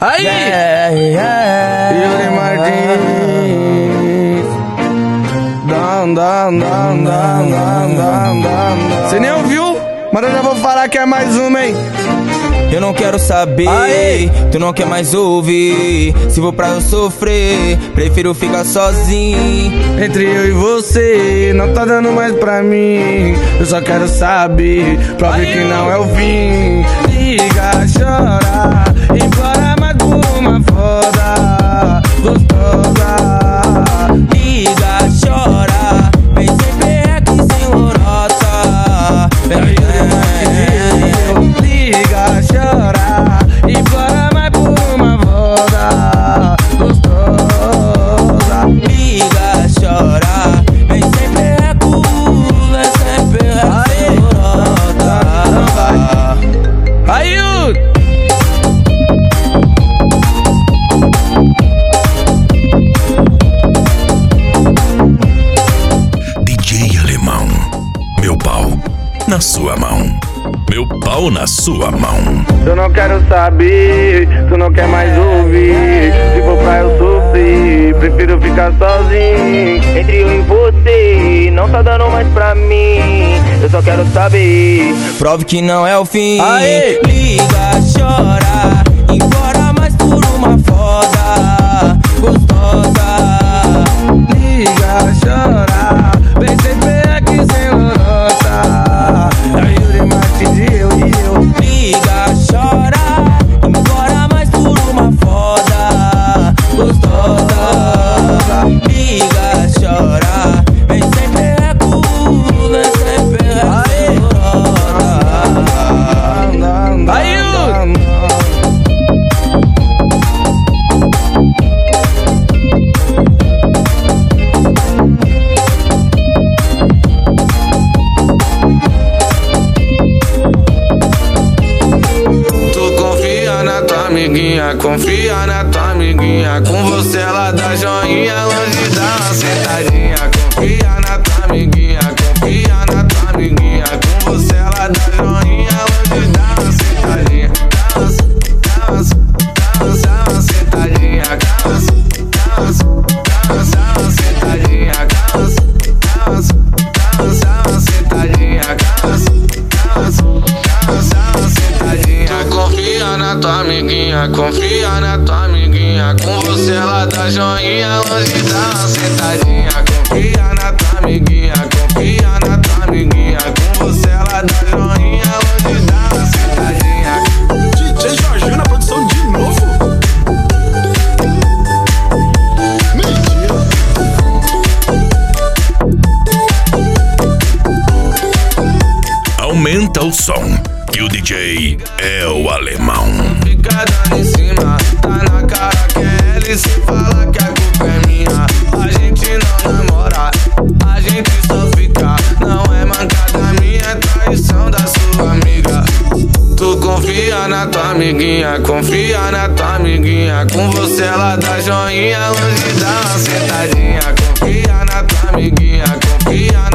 Aí! Yeah, yeah. Yuri Martins. Down, down, down, down, down, down, down. Você nem ouviu? Mas eu já vou falar que é mais uma, hein? Eu não quero saber, Aê! tu não quer mais ouvir. Se vou pra eu sofrer, prefiro ficar sozinho. Entre eu e você, não tá dando mais pra mim. Eu só quero saber, prove que não é o fim. Liga, chora, por uma foda gostosa. Na sua mão. Meu pau na sua mão. Eu não quero saber, tu não quer mais ouvir. Se for pra eu sofrer, prefiro ficar sozinho. Entre eu e você, não tá dando mais pra mim. Eu só quero saber. Prove que não é o fim. Aê! Liga, chora, Liga, amiguinha, confia na tua amiguinha. Com você ela dá joinha, longe dá sentadinha. Amiguinha, confia na tua amiguinha. Com você ela dá joinha, longe dá uma sentadinha. Confia na tua amiguinha, confia na tua amiguinha. Com você ela dá joinha, longe dá uma sentadinha. DJ Jorginho na produção de novo. Mentira. Aumenta o som, que o DJ é o alemão. Tá na cara que é ela e se fala que a culpa é minha. A gente não namora, a gente só fica. Não é mancada minha, traição da sua amiga. Tu confia na tua amiguinha, confia na tua amiguinha. Com você ela dá joinha, longe dá uma sentadinha. Confia na tua amiguinha, confia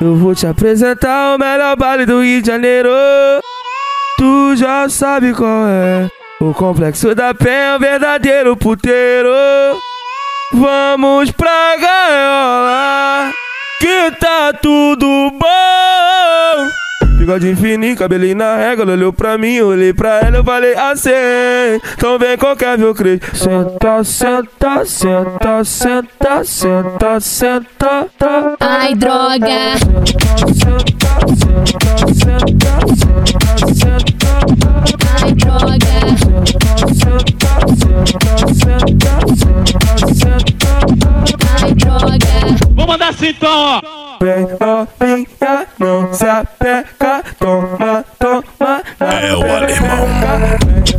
eu vou te apresentar o melhor baile do Rio de Janeiro. Tu já sabe qual é. O complexo da Penha é um verdadeiro puteiro. Vamos pra gaiola, que tá tudo bom. Bigode fininho, cabelinho na régua, olhou pra mim, olhei pra ela, eu falei assim Então vem qualquer meu creio Senta, senta, senta, senta, senta, senta. Ai, droga. Ai, droga. Ai, droga. Vou mandar assim então, ó. Vem novinha, não se apega, toma, toma. É o alemão.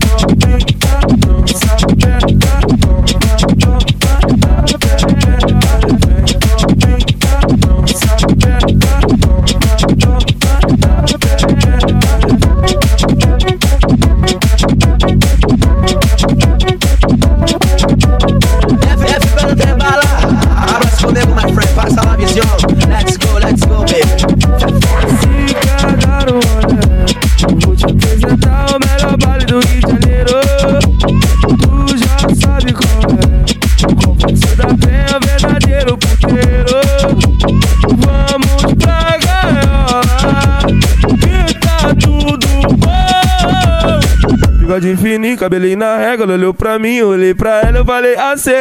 Bigode fininho, cabelinho na régua, ela olhou pra mim, olhei pra ela, eu falei assim,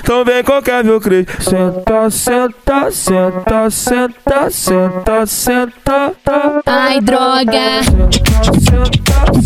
então vem qualquer meu crente. Senta, senta, senta, senta, senta, senta, tá. Ai, droga. Senta, senta,